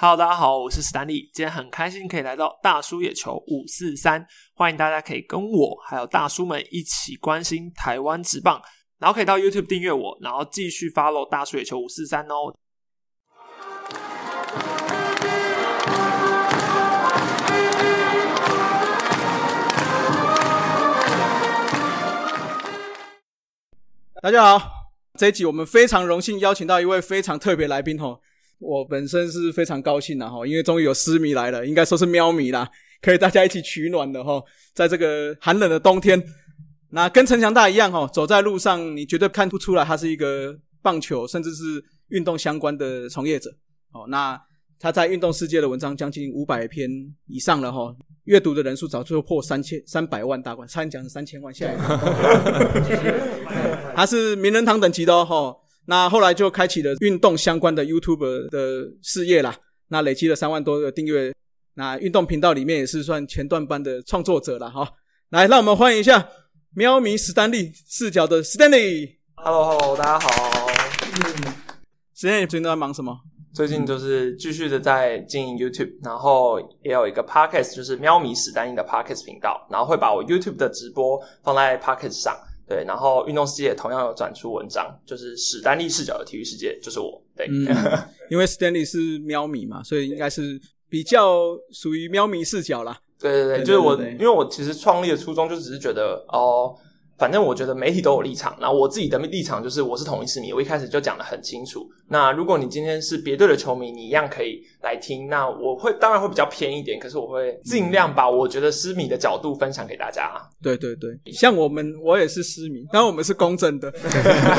Hello，大家好，我是史丹利，今天很开心可以来到大叔野球五四三，欢迎大家可以跟我还有大叔们一起关心台湾职棒，然后可以到 YouTube 订阅我，然后继续 follow 大叔野球五四三哦。大家好，这一集我们非常荣幸邀请到一位非常特别来宾吼，我本身是非常高兴的哈，因为终于有狮迷来了，应该说是喵迷啦，可以大家一起取暖的哈，在这个寒冷的冬天，那跟陈强大一样哈，走在路上你绝对看不出来他是一个棒球甚至是运动相关的从业者哦，那他在运动世界的文章将近五百篇以上了哈。阅读的人数早就破三千三百万大关，差点讲三千万，现在 他是名人堂等级的哦。那后来就开启了运动相关的 YouTube 的事业啦。那累积了三万多个订阅。那运动频道里面也是算前段班的创作者了哈。来，让我们欢迎一下喵迷史丹利视角的 Stanley。Hello，Hello，大家好。史丹利最近都在忙什么？最近就是继续的在经营 YouTube，然后也有一个 Podcast，就是喵咪史丹利的 Podcast 频道，然后会把我 YouTube 的直播放在 Podcast 上，对，然后运动世界同样有转出文章，就是史丹利视角的体育世界，就是我，对，因为 Stanley 是喵迷嘛，所以应该是比较属于喵迷视角啦。对对对，就是我，因为我其实创立的初衷就只是觉得哦。反正我觉得媒体都有立场，那我自己的立场就是我是统一市民，我一开始就讲的很清楚。那如果你今天是别队的球迷，你一样可以来听。那我会当然会比较偏一点，可是我会尽量把我觉得失迷的角度分享给大家。对对对，像我们我也是失迷，但我们是公正的，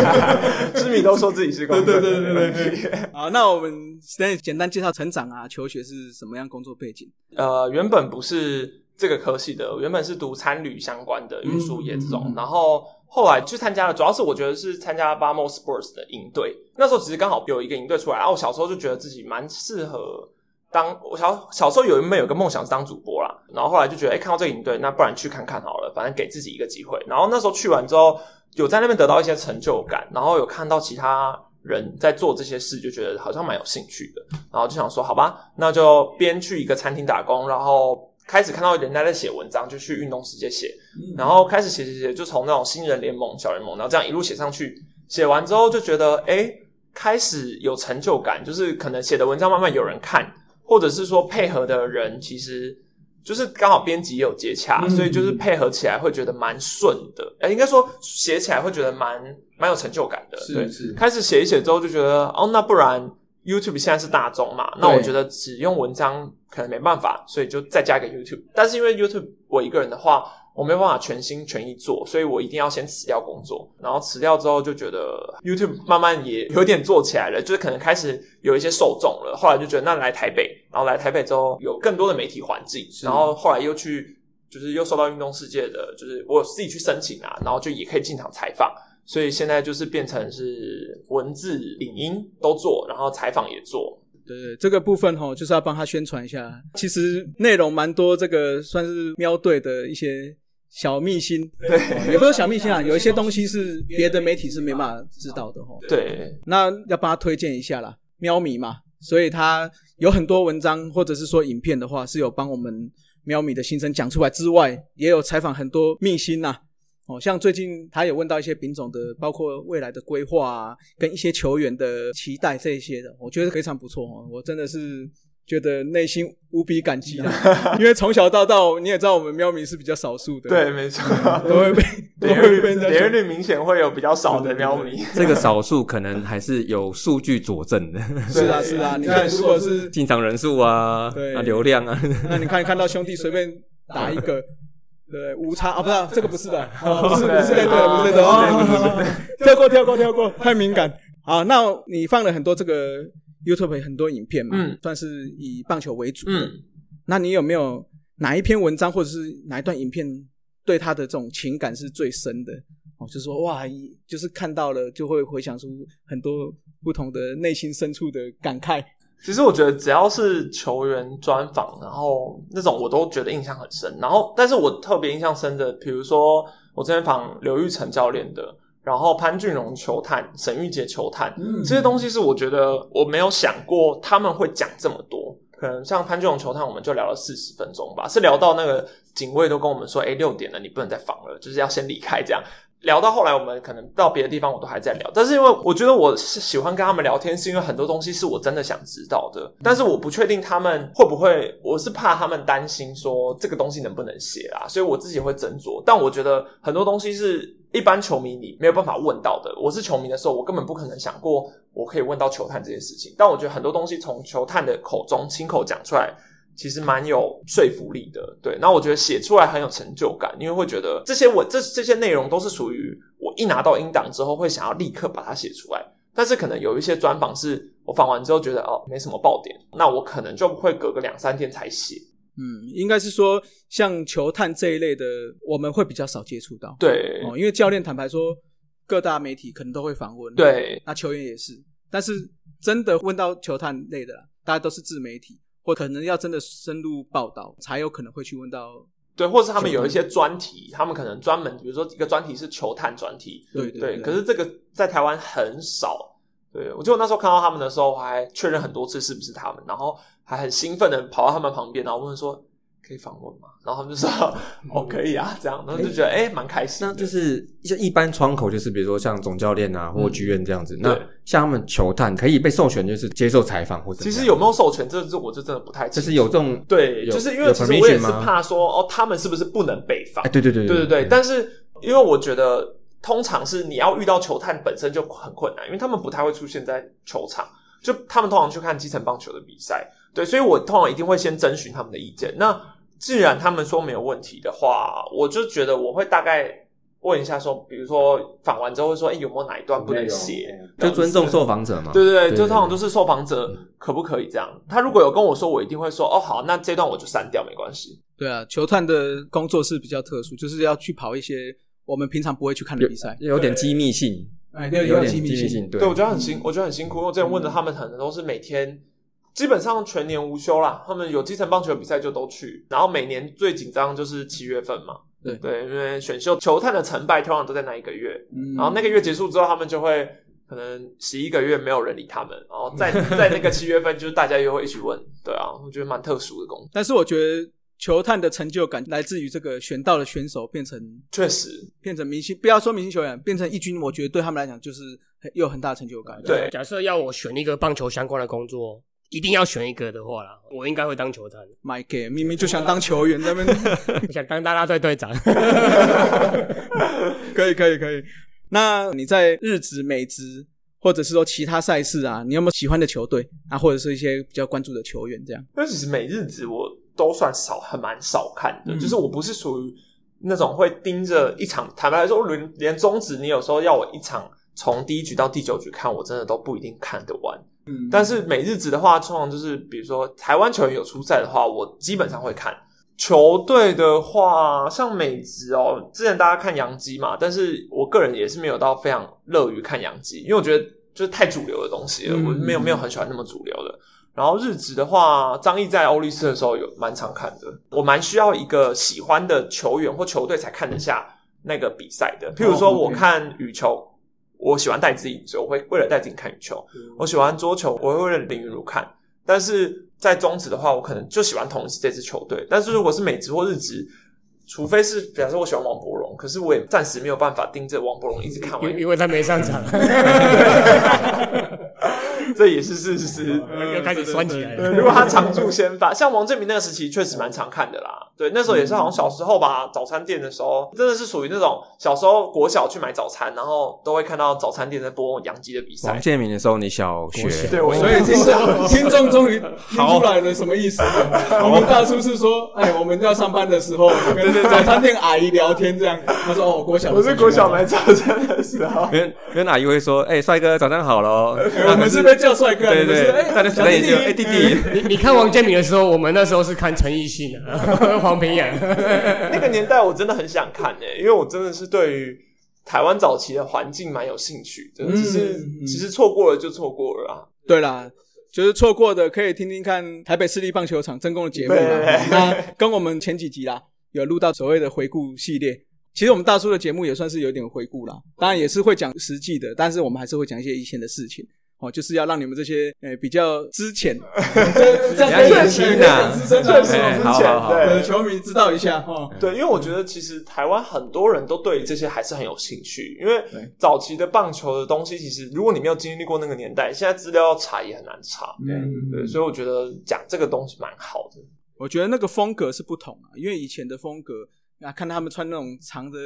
失迷都说自己是公正。对对对对对。好，那我们先简单介绍成长啊，求学是什么样工作背景？呃，原本不是。这个科系的原本是读参旅相关的运输业这种，然后后来去参加了，主要是我觉得是参加 Bamo Sports 的营队。那时候其实刚好有一个营队出来，然后我小时候就觉得自己蛮适合当。我小小时候有一门有个梦想是当主播啦，然后后来就觉得，哎，看到这个营队，那不然去看看好了，反正给自己一个机会。然后那时候去完之后，有在那边得到一些成就感，然后有看到其他人在做这些事，就觉得好像蛮有兴趣的，然后就想说，好吧，那就边去一个餐厅打工，然后。开始看到人家在写文章，就去运动世界写，然后开始写写写，就从那种新人联盟、小联盟，然后这样一路写上去。写完之后就觉得，哎，开始有成就感，就是可能写的文章慢慢有人看，或者是说配合的人，其实就是刚好编辑也有接洽，所以就是配合起来会觉得蛮顺的。哎，应该说写起来会觉得蛮蛮有成就感的。对，是开始写一写之后就觉得，哦，那不然。YouTube 现在是大众嘛？那我觉得只用文章可能没办法，所以就再加一个 YouTube。但是因为 YouTube 我一个人的话，我没办法全心全意做，所以我一定要先辞掉工作。然后辞掉之后，就觉得 YouTube 慢慢也有点做起来了，就是可能开始有一些受众了。后来就觉得那来台北，然后来台北之后有更多的媒体环境，然后后来又去就是又受到运动世界的，就是我自己去申请啊，然后就也可以进场采访。所以现在就是变成是文字、影音都做，然后采访也做。对对，这个部分哈，就是要帮他宣传一下。其实内容蛮多，这个算是喵队的一些小秘辛。对，也不是小秘辛啊，有一些东西是别的媒体是没办法知道的哈。对，那要帮他推荐一下啦，喵迷嘛，所以他有很多文章或者是说影片的话，是有帮我们喵迷的心声讲出来之外，也有采访很多秘辛呐。哦，像最近他有问到一些品种的，包括未来的规划啊，跟一些球员的期待这一些的，我觉得非常不错哦。我真的是觉得内心无比感激的，因为从小到大，你也知道我们喵迷是比较少数的，对，没错，都会被点阅率点阅率明显会有比较少的喵迷，这个少数可能还是有数据佐证的。是啊，是啊，你看，如果是进场人数啊，对，流量啊，那你看看到兄弟随便打一个。对，无差啊，不是这个不是的，不是不是对的，不是的哦，跳过跳过跳过，太敏感。好，那你放了很多这个 YouTube 很多影片嘛，嗯，算是以棒球为主，嗯，那你有没有哪一篇文章或者是哪一段影片对他的这种情感是最深的？哦，就是说哇，就是看到了就会回想出很多不同的内心深处的感慨。其实我觉得只要是球员专访，然后那种我都觉得印象很深。然后，但是我特别印象深的，比如说我之前访刘玉成教练的，然后潘俊荣球探、沈玉杰球探，这些东西是我觉得我没有想过他们会讲这么多。可能像潘俊荣球探，我们就聊了四十分钟吧，是聊到那个警卫都跟我们说，哎，六点了，你不能再访了，就是要先离开这样。聊到后来，我们可能到别的地方，我都还在聊。但是因为我觉得我是喜欢跟他们聊天，是因为很多东西是我真的想知道的。但是我不确定他们会不会，我是怕他们担心说这个东西能不能写啊，所以我自己会斟酌。但我觉得很多东西是一般球迷你没有办法问到的。我是球迷的时候，我根本不可能想过我可以问到球探这件事情。但我觉得很多东西从球探的口中亲口讲出来。其实蛮有说服力的，对。那我觉得写出来很有成就感，因为会觉得这些我这这些内容都是属于我一拿到音档之后会想要立刻把它写出来。但是可能有一些专访是我访完之后觉得哦没什么爆点，那我可能就会隔个两三天才写。嗯，应该是说像球探这一类的，我们会比较少接触到。对，哦，因为教练坦白说，各大媒体可能都会访问。对，那球员也是，但是真的问到球探类的，大家都是自媒体。或可能要真的深入报道，才有可能会去问到对，或是他们有一些专题，他们可能专门，比如说一个专题是球探专题，对对。可是这个在台湾很少。对我记得我那时候看到他们的时候，我还确认很多次是不是他们，然后还很兴奋的跑到他们旁边，然后问说。可以访问吗？然后他们就说：“ 哦，可以啊。”这样，然后就觉得哎，蛮开心。那就是像一般窗口，就是比如说像总教练啊，或剧院这样子。那像他们球探可以被授权，就是接受采访或者。其实有没有授权，这这我就真的不太。就是有这种对，就是因为其实我也是怕说哦，他们是不是不能被访？哎，对对对对对对。但是因为我觉得，通常是你要遇到球探本身就很困难，因为他们不太会出现在球场，就他们通常去看基层棒球的比赛。对，所以我通常一定会先征询他们的意见。那既然他们说没有问题的话，我就觉得我会大概问一下，说，比如说访完之后会说，哎，有没有哪一段不能写？就尊重受访者嘛。对对对，就通常都是受访者可不可以这样？他如果有跟我说，我一定会说，哦，好，那这段我就删掉，没关系。对啊，球探的工作是比较特殊，就是要去跑一些我们平常不会去看的比赛，有点机密性，哎，有点机密性。对，我觉得很辛，我觉得很辛苦。因为我之前问的他们，可能都是每天。基本上全年无休啦，他们有基层棒球比赛就都去，然后每年最紧张就是七月份嘛，对对，因为选秀球探的成败通常都在那一个月，然后那个月结束之后，他们就会可能十一个月没有人理他们，然后在 在那个七月份，就是大家又会一起问，对啊，我觉得蛮特殊的工作。但是我觉得球探的成就感来自于这个选到的选手变成确实变成明星，不要说明星球员，变成一军，我觉得对他们来讲就是很有很大成就感。对，假设要我选一个棒球相关的工作。一定要选一个的话啦，我应该会当球探。My God，明明就想当球员，那边 想当大拉队队长。可以，可以，可以。那你在日职、美职，或者是说其他赛事啊，你有没有喜欢的球队啊，或者是一些比较关注的球员？这样？因为其实美日职我都算少，很蛮少看的。就是我不是属于那种会盯着一场。坦白来说，连连中职，你有时候要我一场从第一局到第九局看，我真的都不一定看得完。但是美日子的话，通常就是比如说台湾球员有出赛的话，我基本上会看。球队的话，像美职哦，之前大家看洋基嘛，但是我个人也是没有到非常乐于看洋基，因为我觉得就是太主流的东西了，我没有没有很喜欢那么主流的。然后日职的话，张毅在欧力士的时候有蛮常看的，我蛮需要一个喜欢的球员或球队才看得下那个比赛的。譬如说，我看羽球。我喜欢戴资颖，所以我会为了戴资颖看羽球。我喜欢桌球，我会为了林云如看。但是在中职的话，我可能就喜欢同时这支球队。但是如果是美职或日职，除非是，比方说我喜欢王柏荣，可是我也暂时没有办法盯着王柏荣一直看完，因为他没上场。这也是事实，又开始酸起来了。如果他常驻先发，像王正明那个时期，确实蛮常看的啦。对，那时候也是好像小时候吧，早餐店的时候，真的是属于那种小时候国小去买早餐，然后都会看到早餐店在播杨基的比赛。王建民的时候，你小学，对，我所以听众 听众终于听出来了什么意思？我们大叔是说，哎，我们要上班的时候跟早餐店阿姨聊天这样。他说，哦，国小，我是国小买早餐的时候，跟跟阿姨会说，哎，帅哥，早上好喽。我们是被叫帅哥，对对，大家小弟弟，哎弟弟，你你看王建民的时候，我们那时候是看陈奕迅的。黄平眼，那个年代我真的很想看诶，因为我真的是对于台湾早期的环境蛮有兴趣的。只是其实错过了就错过了啊。对啦，就是错过的可以听听看台北市立棒球场真功的节目那跟我们前几集啦有录到所谓的回顾系列。其实我们大叔的节目也算是有点回顾啦，当然也是会讲实际的，但是我们还是会讲一些以前的事情。哦，就是要让你们这些呃比较之前，比较 年轻啊资深确实的之前哎好好的球迷知道一下哦。对，因为我觉得其实台湾很多人都对这些还是很有兴趣，因为早期的棒球的东西，其实如果你没有经历过那个年代，现在资料要查也很难查。嗯，对，所以我觉得讲这个东西蛮好的。我觉得那个风格是不同啊，因为以前的风格啊，看他们穿那种长的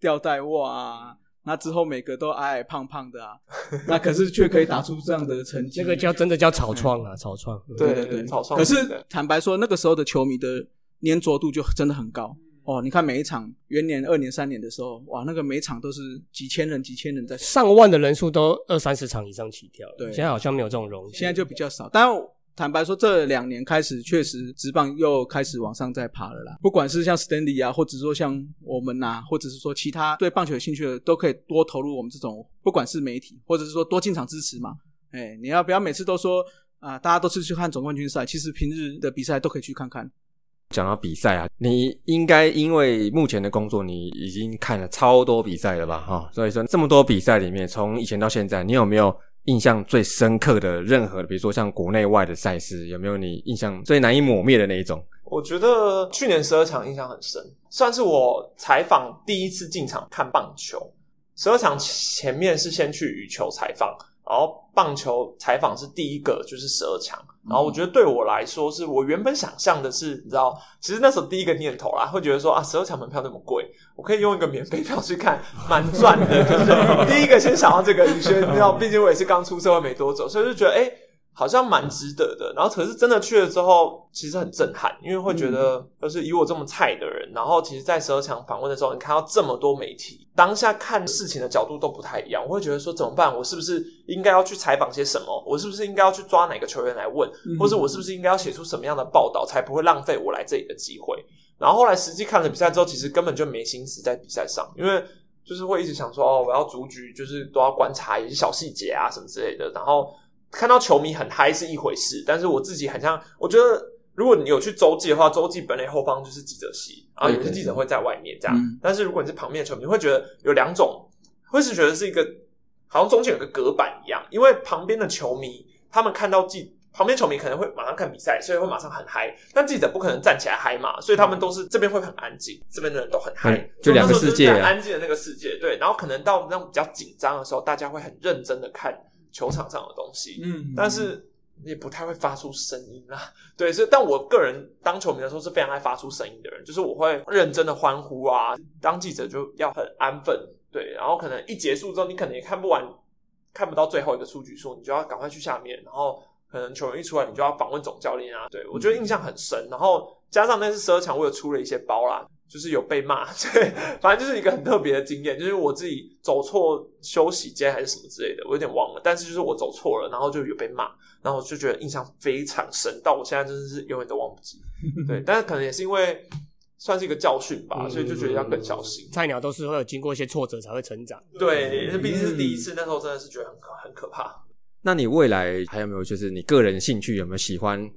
吊带袜啊，那之后每个都矮矮胖胖的啊，那可是却可以打出这样的成绩。那个叫真的叫草创啊，草创。对对对草创可是坦白说，那个时候的球迷的粘着度就真的很高哦。你看每一场元年、二年、三年的时候，哇，那个每场都是几千人、几千人在。上万的人数都二三十场以上起跳，对现在好像没有这种荣幸。现在就比较少。但坦白说，这两年开始确实职棒又开始往上在爬了啦。不管是像 Stanley 啊，或者说像我们呐、或者是说其他对棒球有兴趣的，都可以多投入我们这种，不管是媒体，或者是说多进场支持嘛。哎，你要不要每次都说啊，大家都是去看总冠军赛？其实平日的比赛都可以去看看。讲到比赛啊，你应该因为目前的工作，你已经看了超多比赛了吧？哈、所以说这么多比赛里面，从以前到现在，你有没有印象最深刻的任何，比如说像国内外的赛事，有没有你印象最难以抹灭的那一种？我觉得去年十二场印象很深，算是我采访第一次进场看棒球。十二场前面是先去羽球采访，然后棒球采访是第一个，就是十二强。然后我觉得对我来说，是我原本想象的是，你知道，其实那时候第一个念头啦，会觉得说啊，十二强门票那么贵，我可以用一个免费票去看，蛮赚的。就是第一个先想到这个，你知道，毕竟我也是刚出社会没多久，所以就觉得哎。诶好像蛮值得的，然后可是真的去了之后，其实很震撼，因为会觉得就是以我这么菜的人，然后其实，在十二强访问的时候，你看到这么多媒体，当下看事情的角度都不太一样，我会觉得说怎么办？我是不是应该要去采访些什么？我是不是应该要去抓哪个球员来问？或者我是不是应该要写出什么样的报道，才不会浪费我来这里的机会？然后后来实际看了比赛之后，其实根本就没心思在比赛上，因为就是会一直想说哦，我要逐局，就是都要观察一些小细节啊什么之类的，然后。看到球迷很嗨是一回事，但是我自己很像，我觉得如果你有去洲际的话，洲际本垒后方就是记者席，然后有些记者会在外面这样。嗯但是如果你是旁边的球迷，你会觉得有两种，会是觉得是一个好像中间有个隔板一样，因为旁边的球迷他们看到记。旁边球迷可能会马上看比赛，所以会马上很嗨。但记者不可能站起来嗨嘛，所以他们都是这边会很安静，这边的人都很嗨嗯，就两个世界安静的那个世界。对，然后可能到那种比较紧张的时候，大家会很认真的看球场上的东西。嗯但是也不太会发出声音啦。对，所以但我个人当球迷的时候是非常爱发出声音的人，就是我会认真的欢呼啊。当记者就要很安分，对，然后可能一结束之后，你可能也看不完，看不到最后一个出局数，你就要赶快去下面，然后可能球员一出来，你就要访问总教练啊。对我觉得印象很深，然后加上那次十二强，我有出了一些包啦。就是有被骂，对，反正就是一个很特别的经验，就是我自己走错休息间还是什么之类的，我有点忘了，但是就是我走错了，然后就有被骂，然后我就觉得印象非常深，到我现在真的是永远都忘不记。对，但是可能也是因为算是一个教训吧，所以就觉得要更小心。菜鸟都是会有经过一些挫折才会成长。对，那毕竟是第一次，那时候真的是觉得很可很可怕。那你未来还有没有就是你个人兴趣有没有喜欢？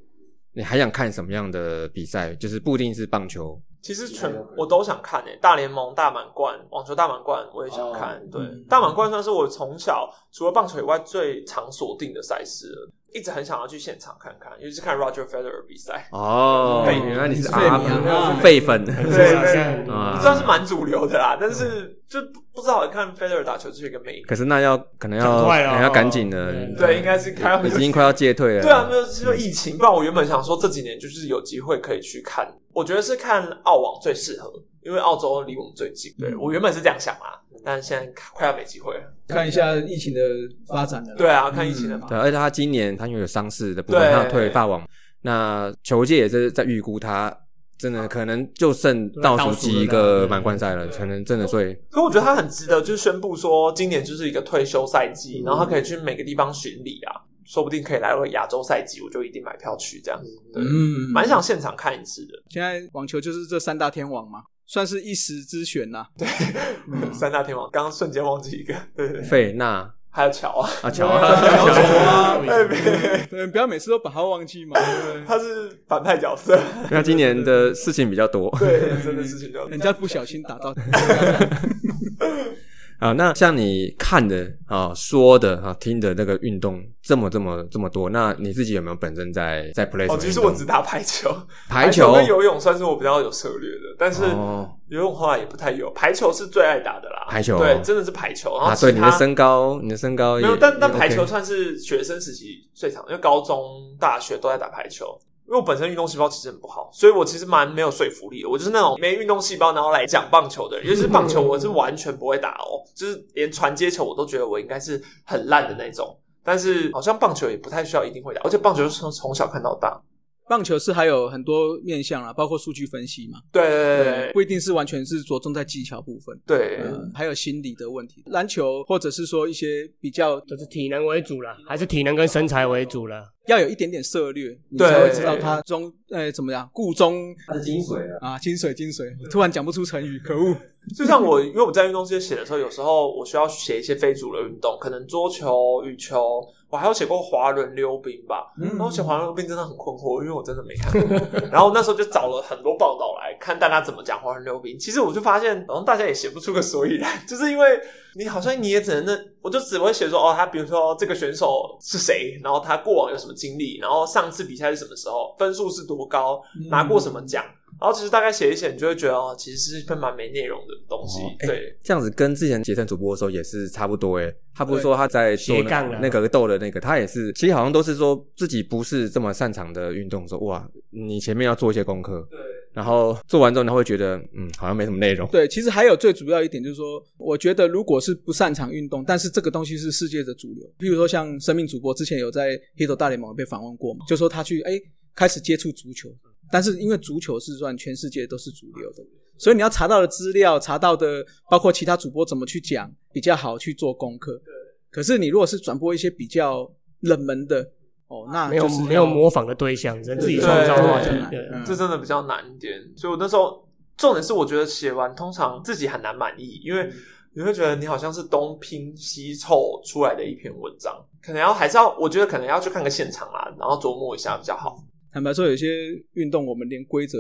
你还想看什么样的比赛？就是不一定是棒球，其实全我都想看诶、大联盟、大满贯、网球大满贯我也想看。对，嗯大满贯算是我从小除了棒球以外最常锁定的赛事了，一直很想要去现场看看，尤其是看 Roger Federer 比赛。哦，废原来你是废阿迷啊废粉，对对算是蛮主流的啦，但是就不不知道看 Federer 打球是一个魅力。可是那要可能要很快哦可能要赶紧的，对，应该是开已经快要 戒退了。对啊，没有是因为疫情，不然我原本想说这几年就是有机会可以去看，我觉得是看澳网最适合，因为澳洲离我们最近。对我原本是这样想啊，但现在快要没机会了。看一下疫情的发展了。对啊，看疫情的嗯嘛。对，而且他今年他因为有伤势的部分，他有退法网，那球界也是在预估他真的可能就剩倒数几个满贯赛了，可能真的所以可我觉得他很值得，就是宣布说今年就是一个退休赛季，然后他可以去每个地方巡礼啊，说不定可以来个亚洲赛季，我就一定买票去这样。对，嗯，蛮想现场看一次的。现在网球就是这三大天王嘛，算是一时之选呐。对 三大天王，刚刚瞬间忘记一个，对对對，费纳还有乔啊，啊乔啊。乔啊，对，不要每次都把他忘记嘛。他是反派角色，因为他今年的事情比较多。对，真的事情比较多。人家不小心打到。啊，那像你看的啊、说的啊、听的那个运动这么这么这么多，那你自己有没有本身在在 play？哦，其实我只打排球，排球跟游泳算是我比较有策略的，但是哦游泳后来也不太有，排球是最爱打的啦。排球对，真的是排球。然后啊，对你的身高，你的身高也没有，但但排球算是学生时期最长，因为高中、大学都在打排球。因为我本身运动细胞其实很不好，所以我其实蛮没有说服力的。我就是那种没运动细胞，然后来讲棒球的人。尤其是棒球，我是完全不会打哦，就是连传接球我都觉得我应该是很烂的那种。但是好像棒球也不太需要一定会打，而且棒球是从从小看到大。棒球是还有很多面向啦，包括数据分析嘛，对对对不一定是完全是着重在技巧部分，对，嗯，还有心理的问题。篮球或者是说一些比较就是体能为主啦，还是体能跟身材为主啦？要有一点点涉略，你才会知道它中呃怎么样故中它的精髓啊。啊精髓精髓。突然讲不出成语，可恶！就像我，因为我在运动世界写的时候，有时候我需要写一些非主流运动，可能桌球、羽球，我还有写过滑轮溜冰吧。嗯然后写滑轮溜冰真的很困惑，因为我真的没看过。然后那时候就找了很多报道来看大家怎么讲滑轮溜冰。其实我就发现，好像大家也写不出个所以然，就是因为你好像你也只能那，我就只会写说哦，他比如说这个选手是谁，然后他过往有什么经历，然后上次比赛是什么时候，分数是多高，拿过什么奖。然后其实大概写一写，你就会觉得哦，其实是一份蛮没内容的东西。对，这样子跟之前杰森主播的时候也是差不多诶。他不是说他在做斜杠啊那那个斗的那个，他也是，其实好像都是说自己不是这么擅长的运动，说哇，你前面要做一些功课，对，然后做完之后他会觉得嗯，好像没什么内容。对，其实还有最主要一点就是说，我觉得如果是不擅长运动，但是这个东西是世界的主流，比如说像生命主播之前有在 Hito 大联盟被访问过嘛，就说他去哎开始接触足球，但是因为足球是算全世界都是主流的，所以你要查到的资料、查到的包括其他主播怎么去讲比较好去做功课。可是你如果是转播一些比较冷门的哦，那没有就是没有要模仿的对象，只能自己对创造话题对。对嗯这真的比较难一点。所以我那时候重点是，我觉得写完通常自己很难满意，因为你会觉得你好像是东拼西凑出来的一篇文章，可能要还是要，我觉得可能要去看个现场啦，然后琢磨一下比较好。坦白说，有些运动我们连规则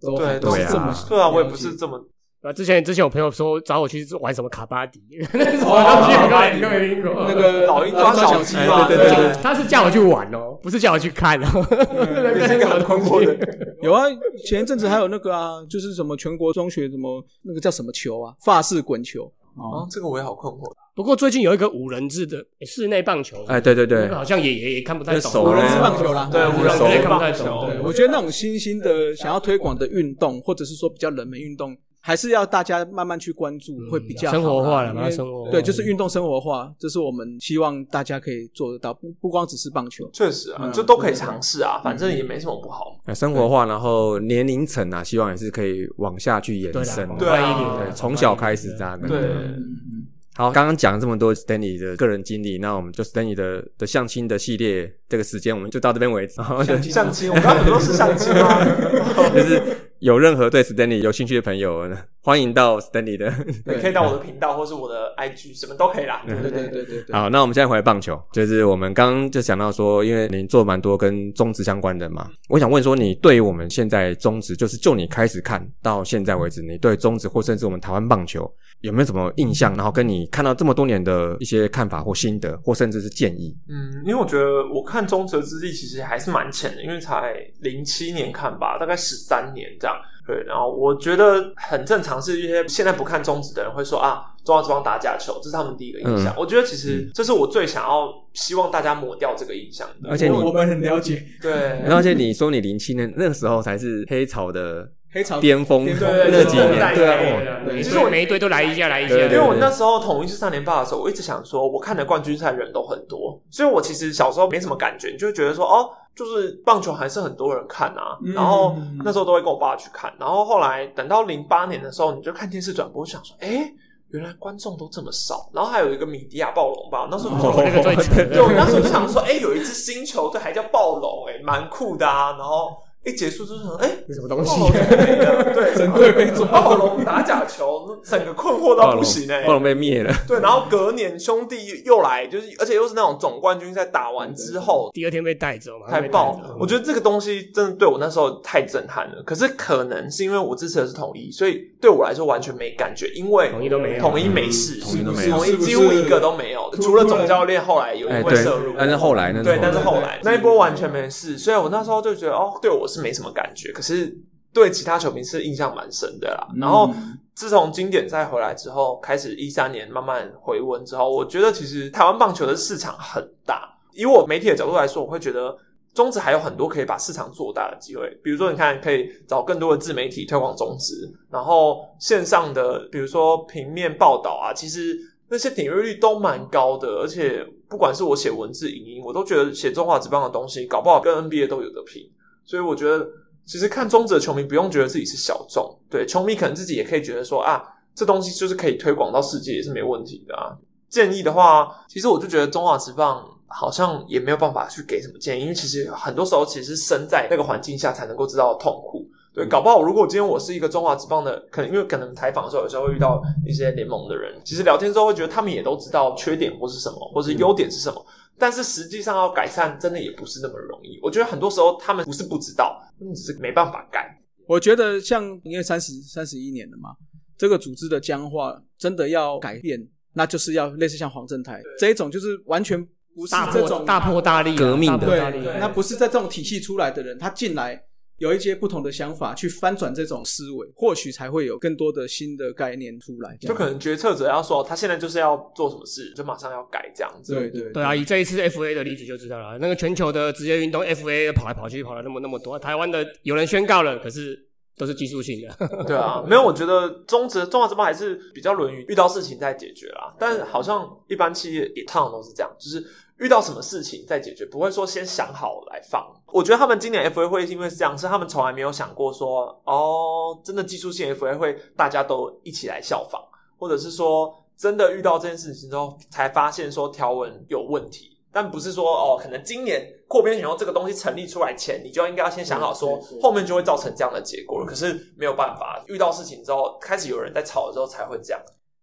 都对，都是这么啊对啊，我也不是这么啊，之前之前有朋友说找我去玩什么卡巴迪，那是什么东西？我根本没听过。那个老鹰抓小鸡嘛，哎对对对对他是叫我去玩哦，不是叫我去看哦。也是一个很困惑的。有啊，前一阵子还有那个啊，就是什么全国中学什么那个叫什么球啊，法式滚球哦哦，，这个我也好困惑。不过最近有一个五人制的室内棒球，哎，对对对，好像也也也看不太懂。五人制棒球啦，对，五五人制人制看不太棒懂对，球，我觉得那种新兴的想要推广的运动，或者是说比较冷门运动，还是要大家慢慢去关注，会比较好生活化了因为把它生活化对，就是运动生活化，这是我们希望大家可以做得到，不不光只是棒球。确实啊，嗯就都可以尝试啊，反正也没什么不好。呃生活化，然后年龄层啊，希望也是可以往下去延伸啦，对从小开始这样的。对嗯好，刚刚讲了这么多 Stanley 的个人经历，那我们就 Stanley 的的相亲的系列，这个时间我们就到这边为止。然后就相亲，我们刚刚很多是相亲吗？就是有任何对 Stanley 有兴趣的朋友，欢迎到 Stanley 的。你 可以到我的频道或是我的 IG，什么都可以啦。对对对对对。好，那我们现在回来棒球，就是我们刚刚就想到说，因为您做蛮多跟中职相关的嘛，我想问说，你对于我们现在中职，就是就你开始看到现在为止，你对中职或甚至我们台湾棒球有没有什么印象？然后跟你看到这么多年的一些看法或心得，或甚至是建议？嗯，因为我觉得我看中哲之力其实还是蛮浅的，因为才零七年看吧，大概十三年这样。对，然后我觉得很正常，是一些现在不看中职的人会说啊，中华之邦打假球，这是他们第一个印象。我觉得其实这是我最想要希望大家抹掉这个印象的。而且你我们很了解 对，然后而且你说你零七年那个时候才是黑潮的黑潮巅峰，巅峰那几年，对对啊，对对其实我每一队都来一下来一下，对对因为我那时候统一是三连霸的时候，我一直想说，我看的冠军赛人都很多，所以我其实小时候没什么感觉，你就会觉得说，哦，就是棒球还是很多人看啊。嗯然后那时候都会跟我爸去看，然后后来等到零八年的时候，你就看电视转播，就想说，哎，原来观众都这么少。然后还有一个米迪亚暴龙吧，那时候哦那个最 对，我那时候就想说，哎、有一支新球队还叫暴龙，哎，蛮酷的啊。然后一结束就是哎，什么东西？没了，对，整队被抓。暴龙打假球，整个困惑到不行哎、暴龙被灭了，对，然后隔年兄弟又来，就是而且又是那种总冠军赛打完之后第二天被带走嘛，才被带爆。走。我觉得这个东西真的对我那时候太震撼了。可是可能是因为我支持的是统一，所以对我来说完全没感觉，因为统一都没有。统一没事，统一都没有。统一几乎一个都没有，除了总教练后来有哎对。因为摄入，，但是后来呢对，但是后来那一波完全没事，所以我那时候就觉得哦，对我是没什么感觉，可是对其他球迷是印象蛮深的啦。然后自从经典赛回来之后，开始一三年慢慢回温之后，我觉得其实台湾棒球的市场很大。以我媒体的角度来说，我会觉得中职还有很多可以把市场做大的机会。比如说，你看可以找更多的自媒体推广中职，然后线上的比如说平面报道啊，其实那些点阅率都蛮高的，而且不管是我写文字、影音，我都觉得写中华职棒的东西，搞不好跟 NBA 都有得拼。所以我觉得，其实看中职的球迷不用觉得自己是小众，对球迷可能自己也可以觉得说啊，这东西就是可以推广到世界也是没问题的啊。建议的话，其实我就觉得中华职棒好像也没有办法去给什么建议，因为其实很多时候其实身在那个环境下才能够知道痛苦。对，搞不好如果今天我是一个中华职棒的，可能因为可能采访的时候有时候会遇到一些联盟的人，其实聊天之后会觉得他们也都知道缺点或是什么，或是优点是什么，但是实际上要改善真的也不是那么容易。我觉得很多时候他们不是不知道，他们只是没办法改。我觉得像因为三十三十一年了嘛，这个组织的僵化真的要改变，那就是要类似像黄正台这一种，就是完全不是这种大破大立啊，革命的对那不是在这种体系出来的人，他进来有一些不同的想法，去翻转这种思维，或许才会有更多的新的概念出来。就可能决策者要说他现在就是要做什么事，就马上要改这样子。对对对啊，以这一次 FA 的例子就知道了。那个全球的职业运动 FA 跑来跑去，跑了那么那么多，台湾的有人宣告了，可是都是技术性的。对啊，没有，我觉得中职中华职棒还是比较轮于遇到事情再解决啦。但好像一般企业也通常都是这样，就是遇到什么事情再解决，不会说先想好来放。我觉得他们今年 FA 会因为是这样，是他们从来没有想过说，哦，真的技术性 FA 会大家都一起来效仿，或者是说真的遇到这件事情之后才发现说条文有问题。但不是说哦，可能今年扩编选秀这个东西成立出来前，你就应该要先想好说后面就会造成这样的结果了。可是没有办法，遇到事情之后，开始有人在吵的时候才会这样。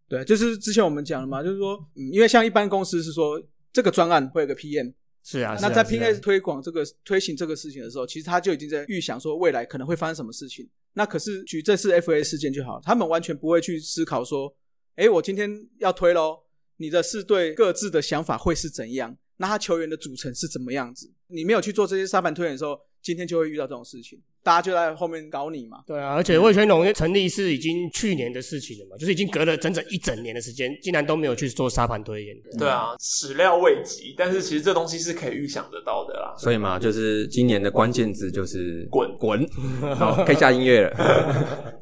对，就是之前我们讲了嘛，就是说，嗯，因为像一般公司是说这个专案会有个 PM，是啊，那在 PM 啊推广这个推行这个事情的时候，其实他就已经在预想说未来可能会发生什么事情。那可是举这次 FA 事件就好，他们完全不会去思考说，哎，我今天要推喽，你的四队各自的想法会是怎样？那他球员的组成是怎么样子？你没有去做这些沙盘推演的时候，今天就会遇到这种事情，大家就在后面搞你嘛。对啊，而且魏全龙成立是已经去年的事情了嘛，就是已经隔了整整一整年的时间，竟然都没有去做沙盘推演。对啊，始料未及，但是其实这东西是可以预想得到的啦。所以嘛，就是今年的关键字就是滚滚，好，可以下音乐了，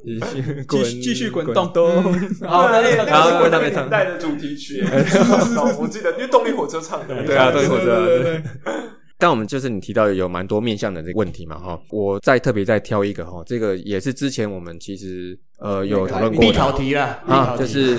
继续继续继续滚动都 好，那那然后那是我那边唱年代的主题曲，我记得，因为动力火车唱的。对啊，动力火车啊，对对对。但我们就是你提到有蛮多面向的这个问题嘛，哈，我再特别再挑一个哈，这个也是之前我们其实呃有讨论过的必考题啦，必啊，就是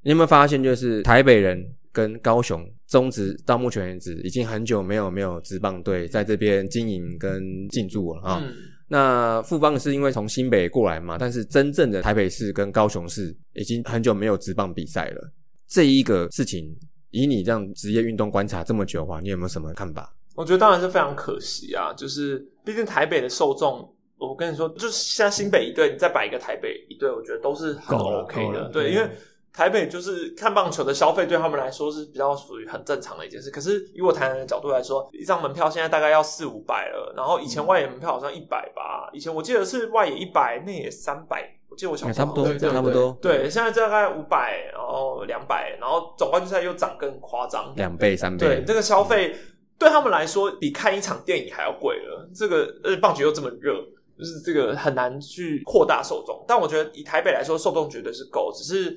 你有没有发现，就是台北人跟高雄中职到目前为止已经很久没有没有职棒队在这边经营跟进驻了啊。嗯，那富邦是因为从新北过来嘛，但是真正的台北市跟高雄市已经很久没有职棒比赛了。这一个事情，以你这样职业运动观察这么久的话，你有没有什么看法？我觉得当然是非常可惜啊，就是毕竟台北的受众，我跟你说，就是现在新北一队，你再摆一个台北一队，我觉得都是很 OK 的。对，因为台北就是看棒球的消费对他们来说是比较属于很正常的一件事。可是以我台南的角度来说，一张门票现在大概要四五百了，然后以前外野门票好像一百吧，以前我记得是外野一百，内野三百，我记得我小时候差不多，差不多，对，现在大概五百，然后两百，然后总冠军赛又涨更夸张，两倍三倍。对，这个消费对他们来说比看一场电影还要贵了。这个呃，棒球又这么热，就是这个很难去扩大受众。但我觉得以台北来说，受众绝对是够。只是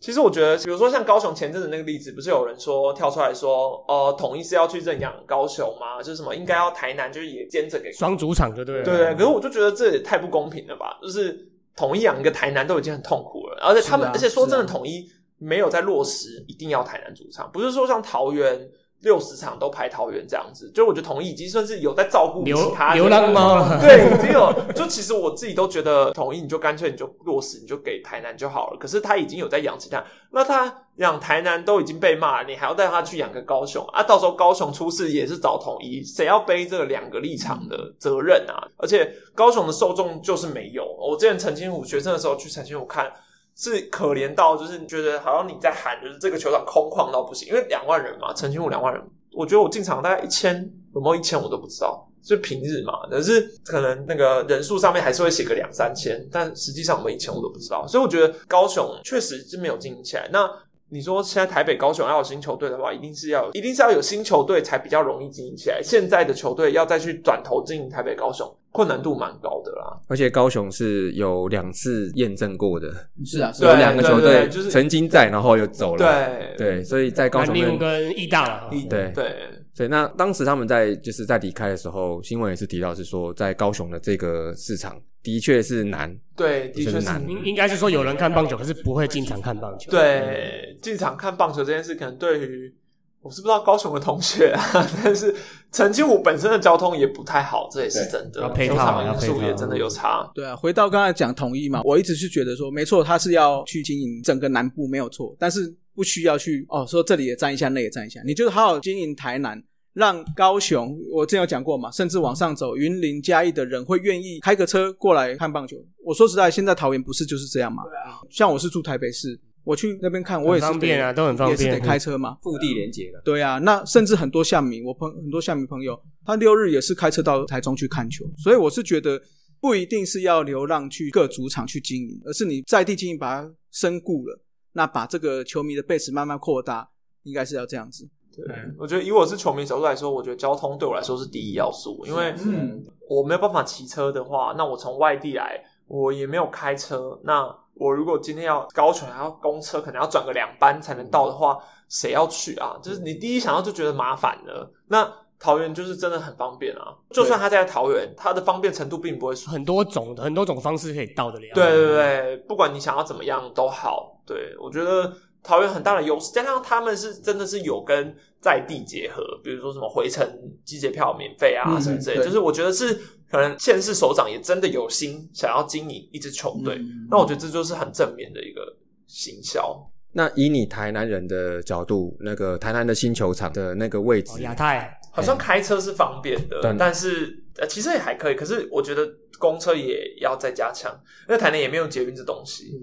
其实我觉得，比如说像高雄前阵子那个例子，不是有人说跳出来说，呃，统一是要去认养高雄吗？就是什么应该要台南就是也兼着给双主场就对了。对对，可是我就觉得这也太不公平了吧！就是统一养一个台南都已经很痛苦了，而且他们，啊而且说真的，统一没有在落实一定要台南主场，不是说像桃园六十场都排桃园这样子，就我觉得统一已经算是有在照顾流其他流浪猫了 对，已经有。就其实我自己都觉得统一你就干脆你就落实，你就给台南就好了。可是他已经有在养其他，那他养台南都已经被骂，你还要带他去养个高雄啊？到时候高雄出事也是找统一，谁要背这两个立场的责任啊？而且高雄的受众就是没有。我之前陈清湖学生的时候去陈清湖看。是可怜到，就是觉得好像你在喊，就是这个球场空旷到不行，因为两万人嘛，陈清武两万人，我觉得我进场大概一千，有没有一千我都不知道，就平日嘛，可是可能那个人数上面还是会写个两三千，但实际上我们一千我都不知道，所以我觉得高雄确实是没有经营起来。那你说现在台北、高雄要有新球队的话，一定是要一定是要有新球队才比较容易经营起来。现在的球队要再去转头经营台北、高雄，困难度蛮高的啦。而且高雄是有两次验证过的，是啊，是啊。有两个球队就是曾经在，然后又走了。对。对，所以在高雄跟义大了，对。对，对，那当时他们在就是在离开的时候，新闻也是提到是说，在高雄的这个市场的确是难，对，的确是就是难。应应该是说有人看棒球，可是不会经常看棒球。对，进场看棒球这件事，可能对于我是不知道高雄的同学啊，但是陈清武本身的交通也不太好，这也是真的。要配套球场因素也真的有差。对啊，回到刚才讲统一嘛，我一直是觉得说，没错，他是要去经营整个南部没有错，但是不需要去哦，说这里也占一下，那也占一下，你就是好好经营台南。让高雄，我之前有讲过嘛，甚至往上走，云林、嘉义的人会愿意开个车过来看棒球。我说实在，现在桃园不是就是这样嘛？对啊像我是住台北市，我去那边看，我也是方便得啊都很方便也是得开车嘛。腹地连接的。对啊，那甚至很多象迷，我朋很多象迷朋友，他六日也是开车到台中去看球，所以我是觉得不一定是要流浪去各主场去经营，而是你在地经营把它深固了，那把这个球迷的 base 慢慢扩大，应该是要这样子。对，我觉得以我是球迷角度来说，我觉得交通对我来说是第一要素，因为嗯我没有办法骑车的话，那我从外地来，我也没有开车，那我如果今天要高雄还要公车，可能要转个两班才能到的话，谁要去啊？就是你第一想到就觉得麻烦了。那桃园就是真的很方便啊，就算他在桃园，它的方便程度并不会输。很多种很多种方式可以到得了。对对对，不管你想要怎么样都好。对我觉得桃园很大的优势，加上他们是真的是有跟在地结合，比如说什么回程机节票免费啊嗯什么之类，就是我觉得是可能现市首长也真的有心想要经营一支球队，嗯那我觉得这就是很正面的一个行销。那以你台南人的角度，那个台南的新球场的那个位置哦，亚太好像开车是方便的，对但是呃其实也还可以，可是我觉得公车也要再加强，因为台南也没有捷运这东西。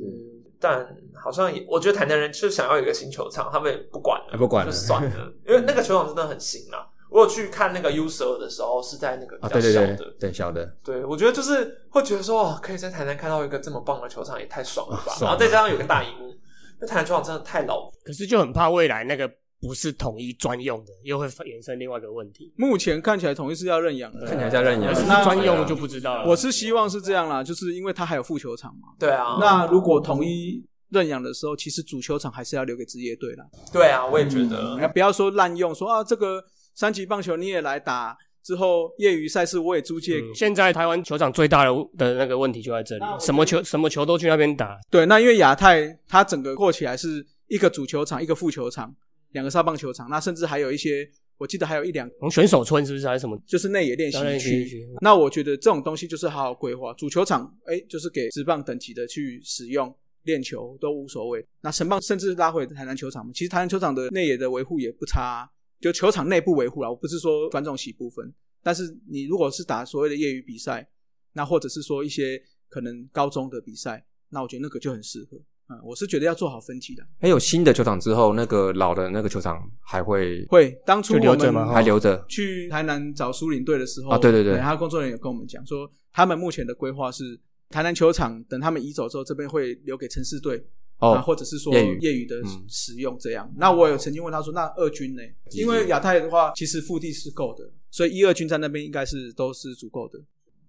但好像也，我觉得台南人就想要有一个新球场，他们也不管了，啊不管了就算了，因为那个球场真的很新啊。我有去看那个 U 十二的时候，是在那个比啊，较对对小的，对对，小的，对我觉得就是会觉得说，哦，可以在台南看到一个这么棒的球场，也太爽了吧。然后再加上有个大荧幕，那台南球场真的太老可是就很怕未来那个不是统一专用的，又会衍生另外一个问题。目前看起来统一是要认养的，看起来在认养专用就不知道了。我是希望是这样啦，就是因为它还有副球场嘛。对啊，那如果统一认养的时候，其实主球场还是要留给职业队啦。对啊，我也觉得，那不要说滥用，说啊这个三级棒球你也来打，之后业余赛事我也租借。嗯现在台湾球场最大的的那个问题就在这里，什么球什么球都去那边打。对，那因为亚太它整个过起来是一个主球场，一个副球场，两个沙棒球场，那甚至还有一些，我记得还有一两从选手村是不是还是什么？就是内野练习区。那我觉得这种东西就是好好规划，主球场哎就是给职棒等级的去使用。练球都无所谓，那神棒甚至拉回台南球场嘛，其实台南球场的内野的维护也不差啊、就球场内部维护啦，我不是说观众席部分，但是你如果是打所谓的业余比赛，那或者是说一些可能高中的比赛，那我觉得那个就很适合。嗯，我是觉得要做好分级的。还有新的球场之后，那个老的那个球场还会会当初留我们着吗还留着去台南找苏领队的时候啊对对对他工作人员有跟我们讲说，他们目前的规划是台南球场等他们移走之后，这边会留给城市队。啊，哦，或者是说业余业余的嗯使用这样。那我有曾经问他说，那二军呢？因为亚太的话，其实腹地是够的，所以一二军在那边应该是都是足够的。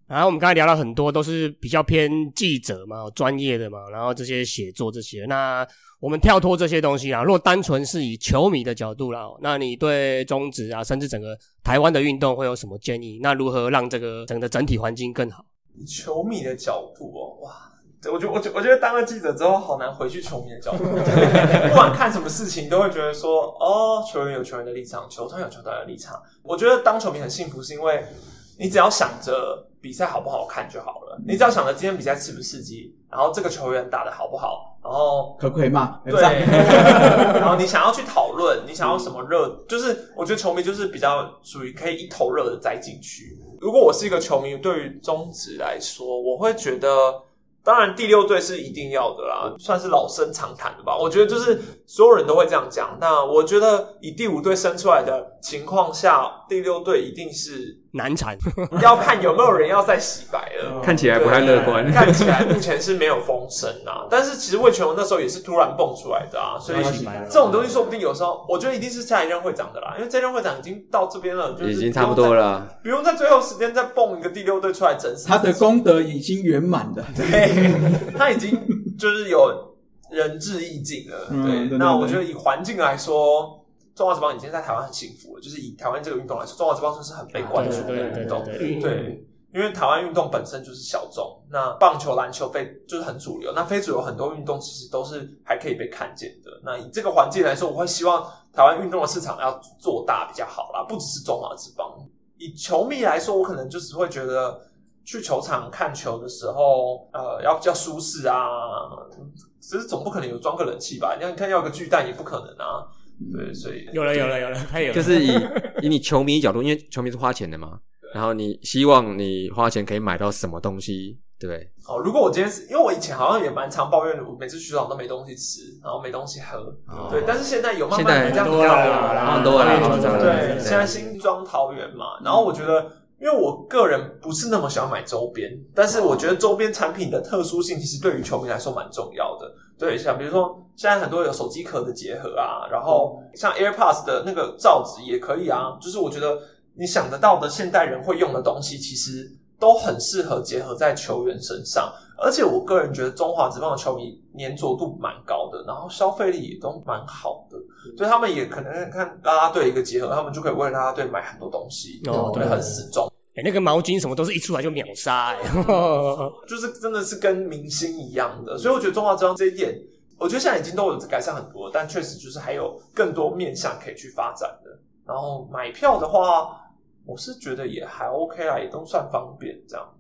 然后我们刚才聊了很多，都是比较偏记者嘛、专业的嘛，然后这些写作这些。那我们跳脱这些东西啊，如果单纯是以球迷的角度啦，那你对中职啊，甚至整个台湾的运动会有什么建议？那如何让这个整个整体环境更好？以球迷的角度哦，哇，我觉得，我觉我觉得当了记者之后，好难回去球迷的角度。不管看什么事情，都会觉得说，哦，球员有球员的立场，球团有球团的立场。我觉得当球迷很幸福，是因为你只要想着比赛好不好看就好了，你只要想着今天比赛刺不刺激，然后这个球员打的好不好，然后可不可以骂？对，然后你想要去讨论，你想要什么热，就是我觉得球迷就是比较属于可以一头热的栽进去。如果我是一个球迷，对于中职来说，我会觉得。当然，第六队是一定要的啦，算是老生常谈的吧。我觉得就是所有人都会这样讲。那我觉得以第五队生出来的情况下，第六队一定是。难产，要看有没有人要再洗白了。看起来不太乐观。看起来目前是没有风声啊，但是其实魏全龙那时候也是突然蹦出来的啊，所以这种东西说不定有时候，我觉得一定是下一任会长的啦，因为这任会长已经到这边了，已经差不多了，不用在最后时间再蹦一个第六队出来整死。他的功德已经圆满了，对，他已经就是有仁至义尽了。对，那我觉得以环境来说。中华职棒已经在台湾很幸福了，就是以台湾这个运动来说，中华职棒算是很被关注的运动。对，因为台湾运动本身就是小众，那棒球、篮球非就是很主流，那非主流很多运动其实都是还可以被看见的。那以这个环境来说，我会希望台湾运动的市场要做大比较好啦，不只是中华职棒。以球迷来说，我可能就只会觉得去球场看球的时候，呃，要比较舒适啊。其实总不可能有装个冷气吧？你看要个巨蛋也不可能啊。对，所以有了有了有了，太有了就是以 以你球迷角度，因为球迷是花钱的嘛，然后你希望你花钱可以买到什么东西，对不对？哦，如果我今天是因为我以前好像也蛮常抱怨的，我每次去场都没东西吃，然后没东西喝，对。但是现在有慢慢这样多了，很多了，对。现在新庄桃园嘛，然后我觉得，因为我个人不是那么喜欢买周边，但是我觉得周边产品的特殊性其实对于球迷来说蛮重要的。对，像比如说现在很多有手机壳的结合啊，然后像 AirPods 的那个罩子也可以啊。就是我觉得你想得到的现代人会用的东西，其实都很适合结合在球员身上。而且我个人觉得中华职棒的球迷粘着度蛮高的，然后消费力也都蛮好的，所以他们也可能看拉拉队一个结合，他们就可以为拉拉队买很多东西，对，很死忠。哎，那个毛巾什么都是一出来就秒杀，哎，就是真的是跟明星一样的，所以我觉得中华之邦这一点，我觉得现在已经都有改善很多，但确实就是还有更多面向可以去发展的。然后买票的话，我是觉得也还 OK 啦，也都算方便这样。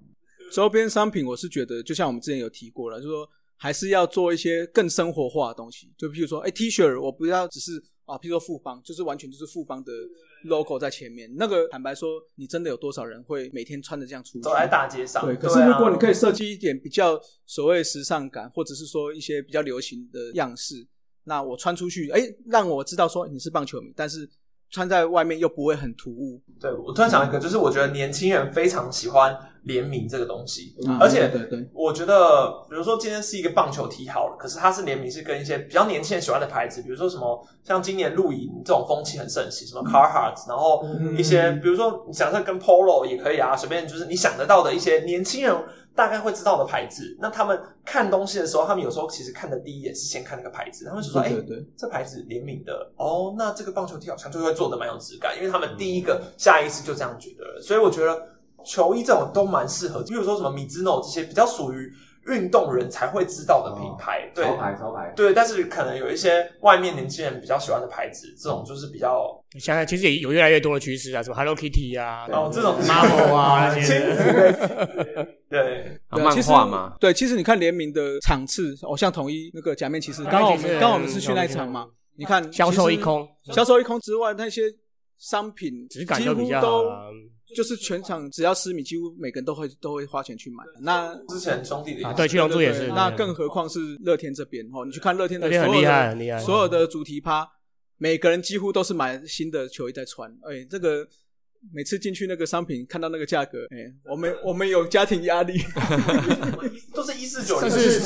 周边商品，我是觉得就像我们之前有提过了，就是说还是要做一些更生活化的东西，就譬如说，哎，T 恤，我不要只是啊，譬如说富邦，就是完全就是富邦的。Logo 在前面，那个坦白说，你真的有多少人会每天穿着这样出走在大街上？对，可是如果你可以设计一点比较所谓时尚感，或者是说一些比较流行的样式，那我穿出去，哎，让我知道说你是棒球迷，但是。穿在外面又不会很突兀。对我突然想一个，就是我觉得年轻人非常喜欢联名这个东西，而且对对，我觉得比如说今天是一个棒球踢好了，可是它是联名是跟一些比较年轻人喜欢的牌子，比如说什么像今年露营这种风气很盛行，什么 Carhartt，然后一些比如说你想象跟 Polo 也可以啊，随便就是你想得到的一些年轻人。大概会知道的牌子，那他们看东西的时候，他们有时候其实看的第一眼是先看那个牌子，他们就说：“哎，这牌子联名的哦，那这个棒球 T 好像就会做的蛮有质感，因为他们第一个下意识就这样觉得了。所以我觉得球衣这种都蛮适合，比如说什么米兹诺这些比较属于。运动人才会知道的品牌，对，潮牌，潮牌，对，但是可能有一些外面年轻人比较喜欢的牌子，这种就是比较，现在其实也有越来越多的趋势啊，什么 Hello Kitty 啊，哦，这种 Marvel 啊 那些，对，漫画嘛，对，其实你看联名的场次，哦，像统一那个假面骑士，刚好我们刚好我们是去那一场嘛，你看销售一空，销售一空之外，那些商品质感都比较好。就是全场只要十米，几乎每个人都会都会花钱去买。那之前兄弟的对七龙珠也是，那更何况是乐天这边哦。你去看乐天的，很厉害，很厉害。所有的主题趴，每个人几乎都是买新的球衣在穿。哎，这个每次进去那个商品，看到那个价格，哎，我们我们有家庭压力 都是一四九零四十几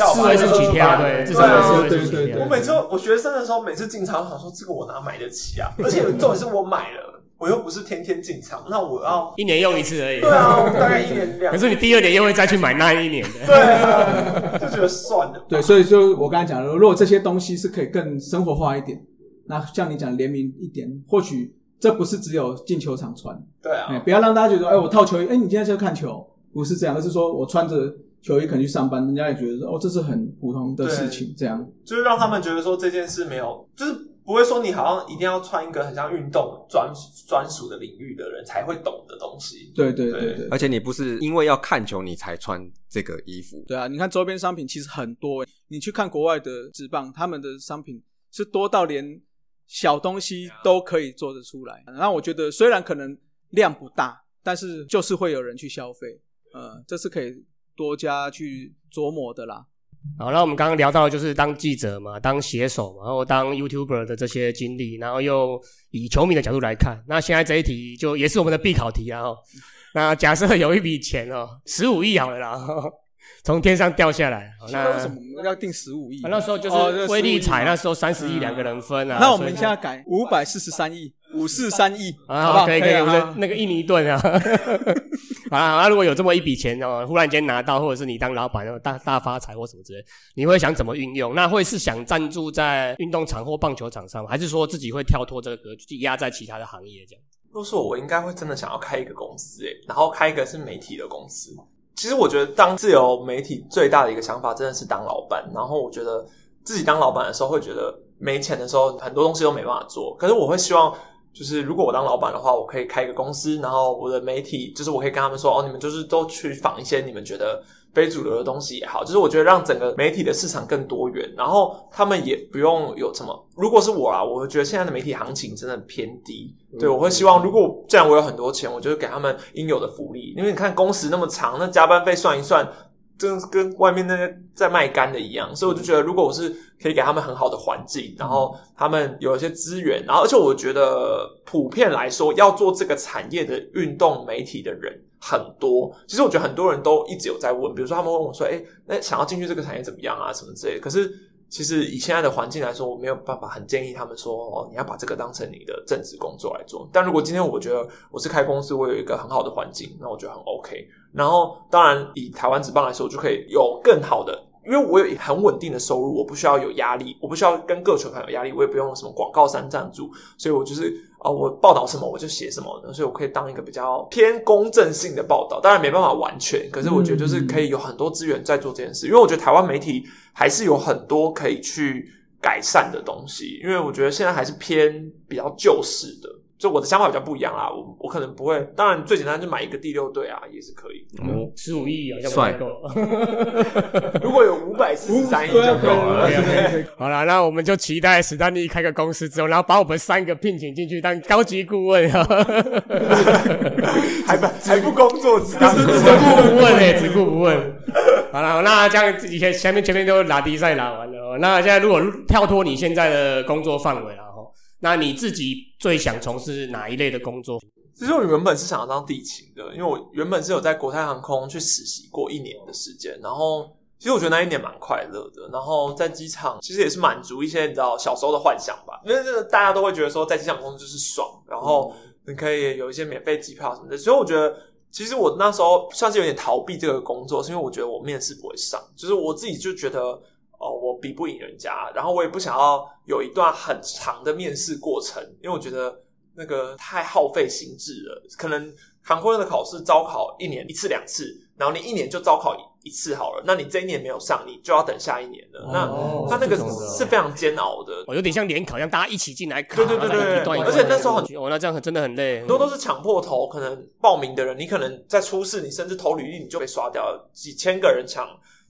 票，对，对啊，对对对。我每次我学生的时候，每次进场我想说，这个我哪买得起啊？而且重点是我买了。我又不是天天进场，那我要一年用一次而已。对啊，大概一年两。可是你第二年又会再去买那一年的。对啊，就觉得算了。对，所以就我刚才讲的，如果这些东西是可以更生活化一点，那像你讲联名一点，或许这不是只有进球场穿。对啊，不要让大家觉得，哎，我套球衣，哎，你今天是看球，不是这样，而是说我穿着球衣可能去上班，人家也觉得说哦，这是很普通的事情，这样就是让他们觉得说这件事没有，就是不会说你好像一定要穿一个很像运动专专属的领域的人才会懂的东西。对对对对对而且你不是因为要看球你才穿这个衣服，对啊！你看周边商品其实很多，你去看国外的职棒，他们的商品是多到连小东西都可以做得出来。那我觉得虽然可能量不大，但是就是会有人去消费，呃，这是可以多加去琢磨的啦。好，那我们刚刚聊到的就是当记者嘛，当写手嘛，然后当 YouTuber 的这些经历，然后又以球迷的角度来看，那现在这一题就也是我们的必考题啊。哦那假设有一笔钱哦，十五亿好了啦，哦从天上掉下来，哦那什么我们要定十五亿？啊那时候就哦是威力彩，那那时候三十亿两个人分啊。那我们现在改五百四十三亿，五四三亿，好不啊，好？可以可以，啊那那个印尼盾啊，好啦，那如果有这么一笔钱哦，忽然间拿到，或者是你当老板，后大大发财或什么之类，你会想怎么运用？那会是想赞助在运动场或棒球场上吗？还是说自己会跳脱这个格局，压在其他的行业这样？如果是我，我应该会真的想要开一个公司，诶，然后开一个是媒体的公司。其实我觉得当自由媒体最大的一个想法真的是当老板，然后我觉得自己当老板的时候会觉得没钱的时候很多东西都没办法做，可是我会希望。就是如果我当老板的话，我可以开一个公司，然后我的媒体就是我可以跟他们说，哦，你们就是都去仿一些你们觉得非主流的东西也好，就是我觉得让整个媒体的市场更多元，然后他们也不用有什么。如果是我啊，我会觉得现在的媒体行情真的偏低，对我会希望，如果既然我有很多钱，我就给他们应有的福利，因为你看工时那么长，那加班费算一算。真的跟外面那些在卖干的一样，所以我就觉得，如果我是可以给他们很好的环境，然后他们有一些资源，然后而且我觉得普遍来说，要做这个产业的运动媒体的人很多。其实我觉得很多人都一直有在问，比如说他们问我说：“哎，那想要进去这个产业怎么样啊？什么之类的。”可是其实以现在的环境来说，我没有办法很建议他们说：“哦，你要把这个当成你的正职工作来做。”但如果今天我觉得我是开公司，我有一个很好的环境，那我觉得很 OK。然后，当然以台湾职棒来说，就可以有更好的，因为我有很稳定的收入，我不需要有压力，我不需要跟各球团有压力，我也不用什么广告商赞助，所以我就是啊、我报道什么我就写什么，所以我可以当一个比较偏公正性的报道。当然没办法完全，可是我觉得就是可以有很多资源在做这件事，因为我觉得台湾媒体还是有很多可以去改善的东西，因为我觉得现在还是偏比较旧式的。就我的想法比较不一样啦，我我可能不会，当然最简单就买一个第六队啊，也是可以。嗯，十五亿好像不帅太够。如果有五百四十三亿就够了。好了，那我们就期待史丹利开个公司之后，然后把我们三个聘请进去当高级顾问啊，还不还不工作，只当只顾不问哎、只顾不问。好了，那这样以前前面前面都拉低赛拉完了哦，那现在如果跳脱你现在的工作范围了哈，那你自己最想从事哪一类的工作？其实我原本是想要当地勤的，因为我原本是有在国泰航空去实习过一年的时间，然后其实我觉得那一年蛮快乐的。然后在机场其实也是满足一些你知道小时候的幻想吧，因为这个大家都会觉得说在机场工作就是爽，然后你可以有一些免费机票什么的，所以我觉得。其实我那时候算是有点逃避这个工作，是因为我觉得我面试不会上，就是我自己就觉得哦，我比不赢人家，然后我也不想要有一段很长的面试过程，因为我觉得那个太耗费心智了。可能航空业的考试招考一年一次两次，然后你一年就招考一次好了，那你这一年没有上，你就要等下一年了。那哦那那个是非常煎熬的。哦，有点像联考一样，大家一起进来考，对对对对然后再一段一段而且那时候很哦，那这样很真的很累，很多都是抢破头，可能报名的人，你可能在初试，你甚至投履历你就被刷掉了，几千个人抢，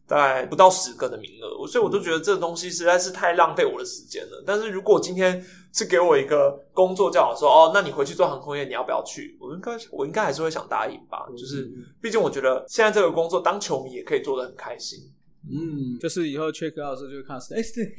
大概不到十个的名额，所以我都觉得这东西实在是太浪费我的时间了。但是如果今天是给我一个工作叫我说，哦，那你回去做航空业，你要不要去？我应该我应该还是会想答应吧，就是毕竟我觉得现在这个工作当球迷也可以做得很开心。嗯，就是以后 check out 的时候就会看到，哎，是。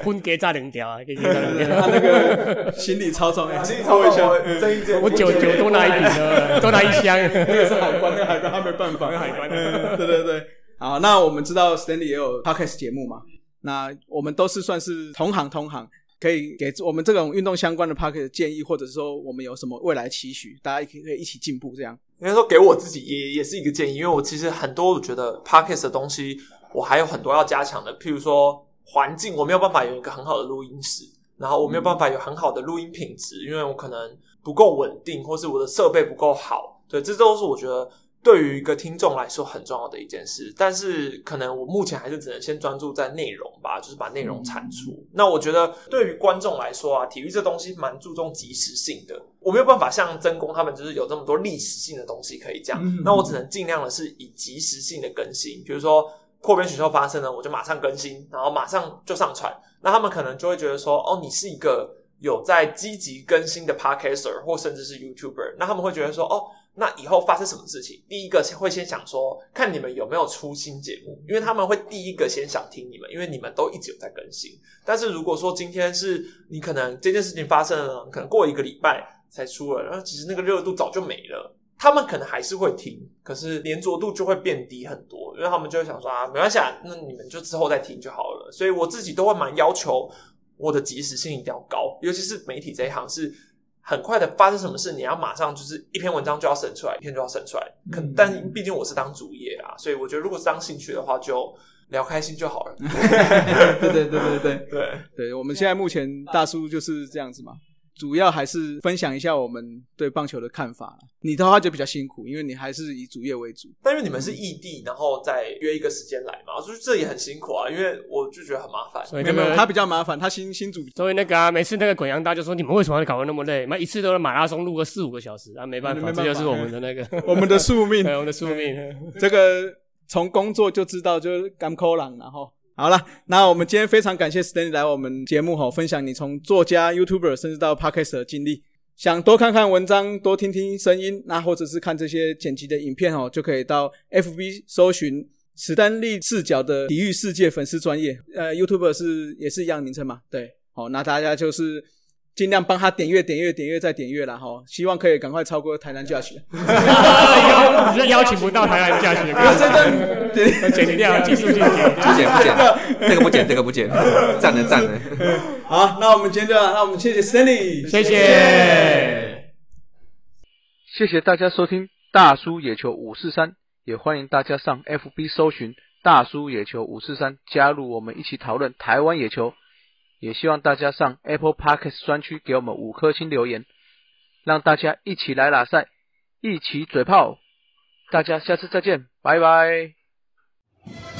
分给炸两条啊，给炸两他条。那个行李超重，哎，超一下，这一件我酒酒多拿一瓶了，多拿一箱。那个是海关，那个海关他没办法，海关。嗯对对对。好，那我们知道 Stanley 也有 podcast 节目嘛，那我们都是算是同行同行，可以给我们这种运动相关的 podcast 建议，或者是说我们有什么未来期许，大家可以可以一起进步这样。应该说给我自己也也是一个建议，因为我其实很多我觉得 podcast 的东西，我还有很多要加强的，譬如说环境，我没有办法有一个很好的录音室，然后我没有办法有很好的录音品质，因为我可能不够稳定，或是我的设备不够好，对，这都是我觉得对于一个听众来说很重要的一件事，但是可能我目前还是只能先专注在内容吧，就是把内容产出。那我觉得对于观众来说啊，体育这东西蛮注重及时性的，我没有办法像真宫他们就是有这么多历史性的东西可以讲，那我只能尽量的是以及时性的更新，比如说扩编选秀发生了，我就马上更新，然后马上就上传。那他们可能就会觉得说，哦，你是一个有在积极更新的 podcaster 或甚至是 YouTuber，那他们会觉得说，哦。那以后发生什么事情，第一个会先想说，看你们有没有出新节目，因为他们会第一个先想听你们，因为你们都一直有在更新。但是如果说今天是你可能这件事情发生了，可能过一个礼拜才出了，然后其实那个热度早就没了，他们可能还是会听，可是连着度就会变低很多，因为他们就会想说啊，没关系，啊，那你们就之后再听就好了。所以我自己都会蛮要求我的及时性一定要高，尤其是媒体这一行是。很快的发生什么事，你要马上就是一篇文章就要审出来，一篇就要审出来。可但毕竟我是当主业啊，所以我觉得如果是当兴趣的话，就聊开心就好了。对对对对对 对对，我们现在目前大叔就是这样子嘛。主要还是分享一下我们对棒球的看法。你的话就比较辛苦，因为你还是以主业为主。但因为你们是异地，然后再约一个时间来嘛，所以这也很辛苦啊。因为我就觉得很麻烦。所以没有他比较麻烦，他新新主。所以那个啊，每次那个滚阳大就说你们为什么要搞得那么累？那一次都是马拉松录个四五个小时啊，没办法，这就是我们的那个我们的宿命，我们的宿命。这个从工作就知道，就是干扣狼，然后。好了，那我们今天非常感谢 Stanley 来我们节目哈，分享你从作家、YouTuber 甚至到 Podcast 的经历。想多看看文章，多听听声音，那或者是看这些剪辑的影片哦，就可以到 FB 搜寻史丹利视角的体育世界粉丝专业。呃，YouTuber 是也是一样名称嘛？对，好，那大家就是。尽量帮他点阅、点阅、点阅再点阅了哈，希望可以赶快超过台南驾驶。你 是邀请不到台南驾驶，真的剪掉技术性剪，不剪不剪，这个不剪，这个不剪，赞的赞的。好，那我们今天就，那我们谢谢 Stanley，谢谢，谢谢大家收听大叔野球五四三，也欢迎大家上 FB 搜寻大叔野球五四三，加入我们一起讨论台湾野球。也希望大家上 Apple Podcast 专区给我们五颗星留言，让大家一起来拉赛，一起嘴炮，大家下次再见，拜拜。